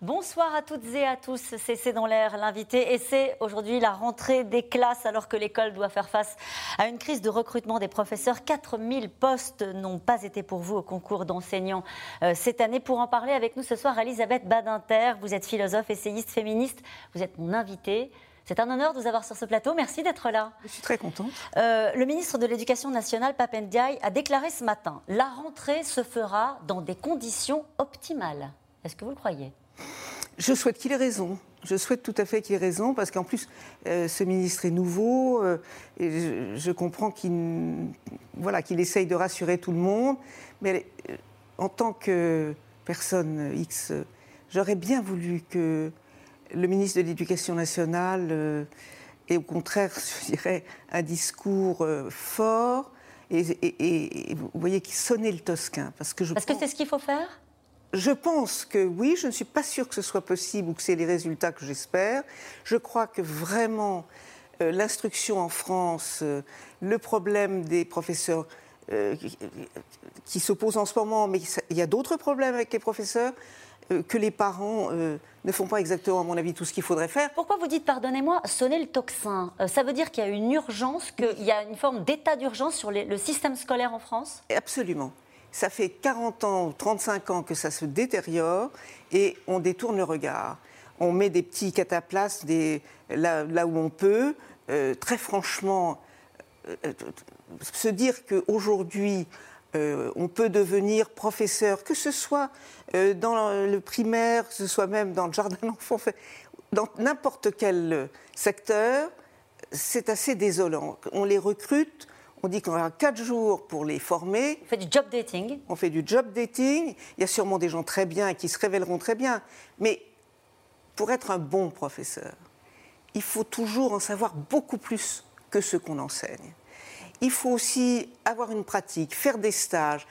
Bonsoir à toutes et à tous, c'est C'est dans l'air l'invité et c'est aujourd'hui la rentrée des classes alors que l'école doit faire face à une crise de recrutement des professeurs. 4000 postes n'ont pas été pour vous au concours d'enseignants euh, cette année. Pour en parler avec nous ce soir, Elisabeth Badinter, vous êtes philosophe, essayiste, féministe, vous êtes mon invitée. C'est un honneur de vous avoir sur ce plateau. Merci d'être là. Je suis très contente. Euh, le ministre de l'Éducation nationale, Papendiaï, a déclaré ce matin La rentrée se fera dans des conditions optimales. Est-ce que vous le croyez? Je souhaite qu'il ait raison. Je souhaite tout à fait qu'il ait raison, parce qu'en plus, euh, ce ministre est nouveau, euh, et je, comprends qu'il voilà, qu'il essaye de rassurer tout le monde, mais euh, en tant que personne X, j'aurais bien voulu que le ministre de l'Éducation nationale ait au contraire, je dirais, un discours fort, et, vous voyez, qu'il sonnait le tosquin. Parce que Parce que c'est ce qu'il faut faire? Je pense que oui, je ne suis pas sûre que ce soit possible ou que c'est les résultats que j'espère. Je crois que vraiment euh, l'instruction en France, euh, le problème des professeurs euh, qui, se pose en ce moment, mais il y a d'autres problèmes avec les professeurs, que les parents ne font pas exactement, à mon avis, tout ce qu'il faudrait faire. Pourquoi vous dites, pardonnez-moi, sonner le tocsin Ça veut dire qu'il y a une urgence, qu'il y a une forme d'état d'urgence sur le système scolaire en France? Absolument ça fait 40 ans ou 35 ans que ça se détériore et on détourne le regard. On met des petits cataplasmes là, où on peut. Euh, très franchement, euh, se dire qu'aujourd'hui, euh, on peut devenir professeur, que ce soit dans le primaire, que ce soit même dans le jardin d'enfants, dans n'importe quel secteur, c'est assez désolant. On les recrute on dit qu'on aura quatre jours pour les former. On fait du job dating. On fait du job dating. Il y a sûrement des gens très bien qui se révéleront très bien. Mais pour être un bon professeur, il faut toujours en savoir beaucoup plus que ce qu'on enseigne. Il faut aussi avoir une pratique, faire des stages.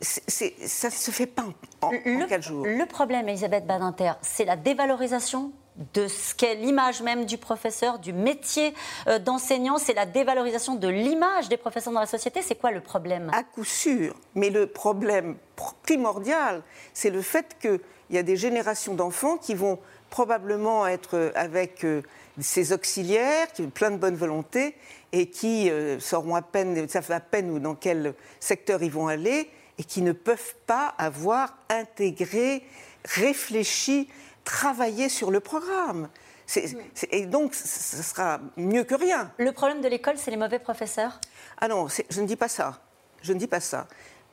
ça ne se fait pas en, quatre jours. Le problème, Elisabeth Badinter, c'est la dévalorisation de ce qu'est l'image même du professeur, du métier euh, d'enseignant, c'est la dévalorisation de l'image des professeurs dans la société. C'est quoi le problème? À coup sûr. Mais le problème primordial, c'est le fait qu'il y a des générations d'enfants qui vont probablement être euh, avec euh, ces auxiliaires, qui ont plein de bonne volonté, et qui sauront à peine, savent à peine dans quel secteur ils vont aller, et qui ne peuvent pas avoir intégré, réfléchi travailler sur le programme. et donc, ce sera mieux que rien. Le problème de l'école, c'est les mauvais professeurs? Ah non, je ne dis pas ça. Je ne dis pas ça.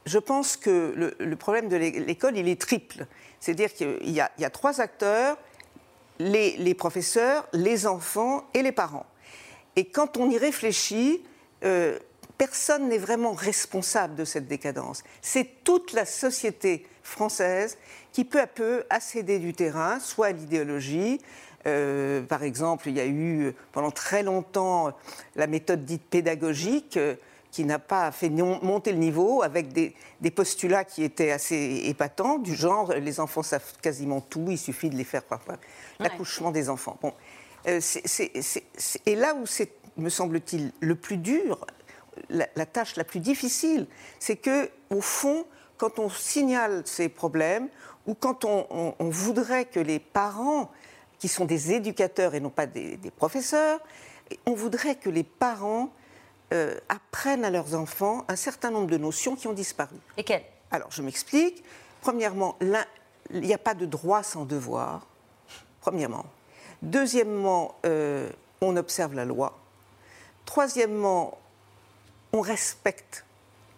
Je pense que le, problème de l'école, il est triple. C'est-à-dire qu'il y, a trois acteurs, les, professeurs, les enfants et les parents. Et quand on y réfléchit, euh, personne n'est vraiment responsable de cette décadence. C'est toute la société française qui peu à peu a cédé du terrain, soit à l'idéologie. Euh, par exemple, il y a eu pendant très longtemps la méthode dite pédagogique euh, qui n'a pas fait monter le niveau avec des, postulats qui étaient assez épatants, du genre les enfants savent quasiment tout, il suffit de les faire parfois. L'accouchement des enfants. Bon. Euh, et là où c'est, me semble-t-il, le plus dur, la, la, tâche la plus difficile, c'est que, au fond, quand on signale ces problèmes, ou quand on, voudrait que les parents, qui sont des éducateurs et non pas des, professeurs, on voudrait que les parents euh, apprennent à leurs enfants un certain nombre de notions qui ont disparu. Et quelles Alors, je m'explique. Premièrement, il n'y a pas de droit sans devoir. Premièrement. Deuxièmement, euh, on observe la loi. Troisièmement, on respecte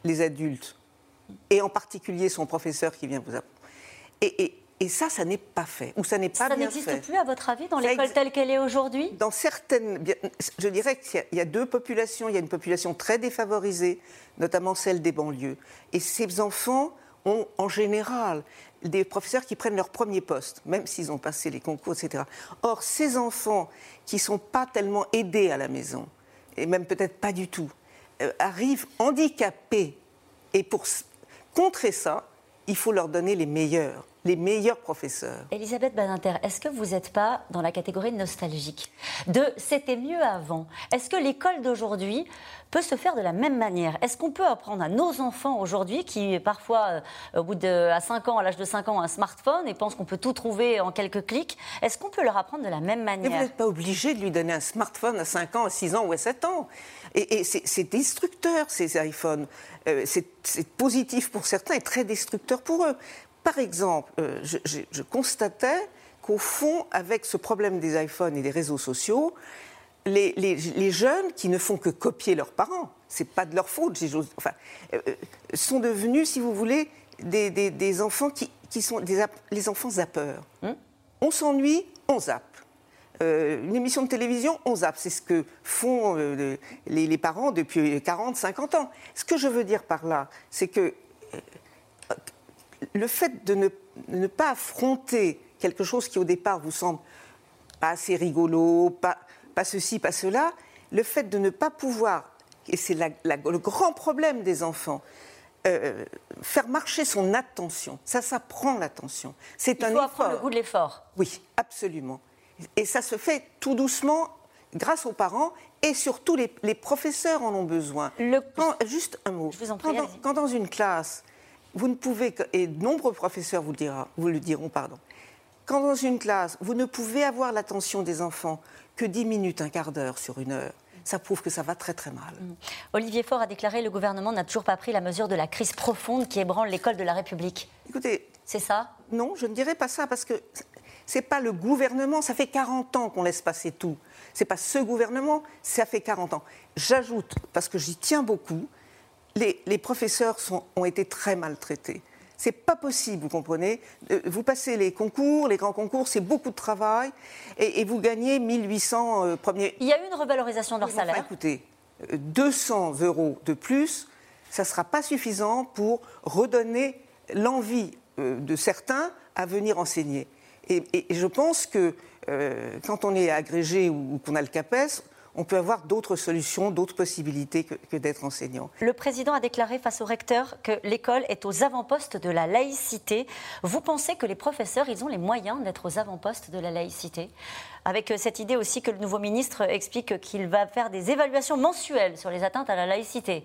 les adultes et en particulier son professeur qui vient vous apprendre. Et, ça, ça n'est pas fait, ou ça n'est pas ça n'existe plus, à votre avis, dans l'école telle qu'elle est aujourd'hui? Dans certaines... Je dirais qu'il y, a deux populations. Il y a une population très défavorisée, notamment celle des banlieues. Et ces enfants ont, en général, des professeurs qui prennent leur premier poste, même s'ils ont passé les concours, etc. Or, ces enfants qui ne sont pas tellement aidés à la maison, et même peut-être pas du tout, euh, arrivent handicapés. Et pour contrer ça, il faut leur donner les meilleurs les meilleurs professeurs. Elisabeth Badinter, est-ce que vous n'êtes pas dans la catégorie nostalgique de c'était mieux avant? Est-ce que l'école d'aujourd'hui peut se faire de la même manière? Est-ce qu'on peut apprendre à nos enfants aujourd'hui, qui parfois, euh, au bout de à 5 ans, à l'âge de 5 ans, un smartphone et pensent qu'on peut tout trouver en quelques clics, est-ce qu'on peut leur apprendre de la même manière Mais vous n'êtes pas obligé de lui donner un smartphone à 5 ans, à 6 ans ou à 7 ans. Et, c'est destructeur, ces iPhones. Euh, c'est positif pour certains et très destructeur pour eux. Par exemple, euh, je, constatais qu'au fond, avec ce problème des iPhones et des réseaux sociaux, les, jeunes qui ne font que copier leurs parents, c'est pas de leur faute, enfin, euh, euh, sont devenus, si vous voulez, des, enfants qui, sont des, les enfants zappeurs. Hmm. On s'ennuie, on zappe. une émission de télévision, on zappe. C'est ce que font les, les, parents depuis 40, 50 ans. Ce que je veux dire par là, c'est que le fait de ne, pas affronter quelque chose qui au départ vous semble pas assez rigolo, pas, ceci, pas cela, le fait de ne pas pouvoir, et c'est le grand problème des enfants, euh, faire marcher son attention. Ça s'apprend l'attention. C'est un faut apprendre le goût de l'effort. Oui, absolument. Et ça se fait tout doucement grâce aux parents et surtout les, professeurs en ont besoin. juste un mot. Je vous en prie, quand dans une classe, vous ne pouvez, et de nombreux professeurs vous le, dira, vous le diront, pardon, quand dans une classe, vous ne pouvez avoir l'attention des enfants que 10 minutes, un quart d'heure sur une heure, ça prouve que ça va très très mal. Mm. Olivier Faure a déclaré le gouvernement n'a toujours pas pris la mesure de la crise profonde qui ébranle l'école de la République. Écoutez, c'est ça? Non, je ne dirais pas ça parce que c'est pas le gouvernement, ça fait 40 ans qu'on laisse passer tout. C'est pas ce gouvernement, ça fait 40 ans. J'ajoute parce que j'y tiens beaucoup, les, professeurs ont été très maltraités. C'est pas possible, vous comprenez. Euh, vous passez les concours, les grands concours, c'est beaucoup de travail, et, vous gagnez 1800 euh, premiers. Il y a eu une revalorisation de leur salaire. écoutez, 200 euh, euros de plus, ça ne sera pas suffisant pour redonner l'envie de certains à venir enseigner. Et, je pense que quand on est agrégé ou, ou qu'on a le CAPES, on peut avoir d'autres solutions, d'autres possibilités que, d'être enseignant. Le président a déclaré face au recteur que l'école est aux avant-postes de la laïcité. Vous pensez que les professeurs, ils ont les moyens d'être aux avant-postes de la laïcité? Avec euh, cette idée aussi que le nouveau ministre explique qu'il va faire des évaluations mensuelles sur les atteintes à la laïcité.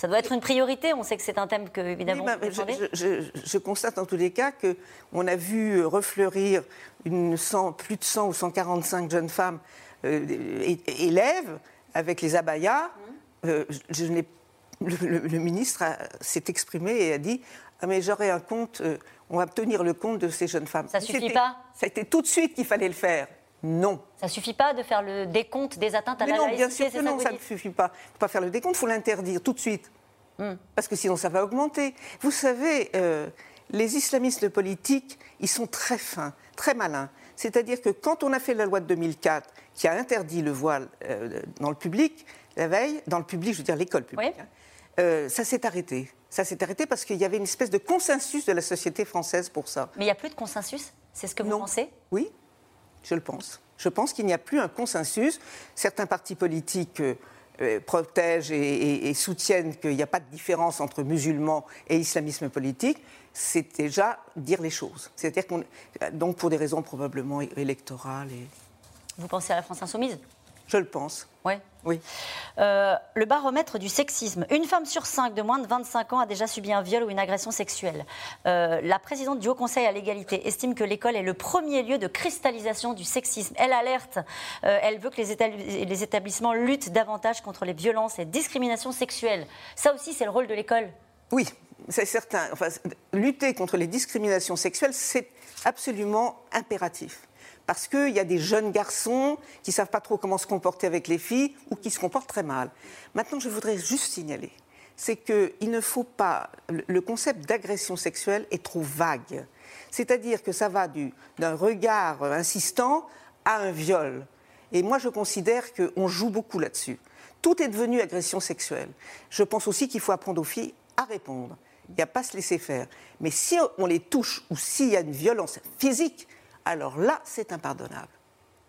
Ça doit être une priorité. On sait que c'est un thème que, évidemment, bah, je, constate en tous les cas qu'on a vu refleurir une plus de 100 ou 145 jeunes femmes euh, élèves avec les abayas. Euh, je, le, le, ministre s'est exprimé et a dit ah, mais j'aurai un compte, euh, on va tenir le compte de ces jeunes femmes. Ça suffit pas Ça a été tout de suite qu'il fallait le faire. Non. Ça suffit pas de faire le décompte des atteintes à mais la non, bien sûr que non, ça ne suffit pas. Il ne faut pas faire le décompte, il faut l'interdire tout de suite. Hmm. Parce que sinon, ça va augmenter. Vous savez, les islamistes politiques, ils sont très fins, très malins. C'est-à-dire que quand on a fait la loi de 2004 qui a interdit le voile euh, dans le public, la veille, dans le public, je veux dire l'école publique, hein, euh, ça s'est arrêté. Ça s'est arrêté parce qu'il y avait une espèce de consensus de la société française pour ça. Mais il n'y a plus de consensus C'est ce que vous pensez? Oui, je le pense. Je pense qu'il n'y a plus un consensus. Certains partis politiques euh, protègent et soutiennent qu'il n'y a pas de différence entre musulmans et islamisme politique c'est déjà dire les choses. C'est-à-dire qu'on, donc pour des raisons probablement électorales. Vous pensez à la France insoumise? Je le pense. Ouais. Oui. Euh, le baromètre du sexisme. Une femme sur cinq de moins de 25 ans a déjà subi un viol ou une agression sexuelle. Euh, la présidente du Haut Conseil à l'égalité estime que l'école est le premier lieu de cristallisation du sexisme. Elle alerte, euh, elle veut que les, les établissements luttent davantage contre les violences et discriminations sexuelles. Ça aussi, c'est le rôle de l'école. Oui, c'est certain. Enfin, lutter contre les discriminations sexuelles, c'est absolument impératif. Parce qu'il y a des jeunes garçons qui ne savent pas trop comment se comporter avec les filles ou qui se comportent très mal. Maintenant, je voudrais juste signaler, c'est qu'il ne faut pas. Le concept d'agression sexuelle est trop vague. C'est-à-dire que ça va d'un regard insistant à un viol. Et moi, je considère qu'on joue beaucoup là-dessus. Tout est devenu agression sexuelle. Je pense aussi qu'il faut apprendre aux filles à répondre. Il n'y a pas à se laisser faire. Mais si on les touche ou s'il y a une violence physique, alors là, c'est impardonnable.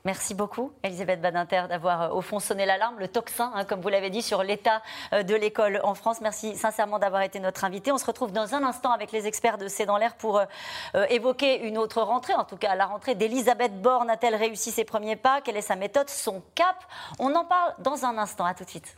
Merci beaucoup, Elisabeth Badinter, d'avoir euh, au fond sonné l'alarme, le tocsin, hein, comme vous l'avez dit, sur l'état euh, de l'école en France. Merci sincèrement d'avoir été notre invité. On se retrouve dans un instant avec les experts de C'est dans l'air pour euh, évoquer une autre rentrée, en tout cas la rentrée d'Elisabeth Borne. A-t-elle réussi ses premiers pas? Quelle est sa méthode, son cap? On en parle dans un instant. À tout de suite.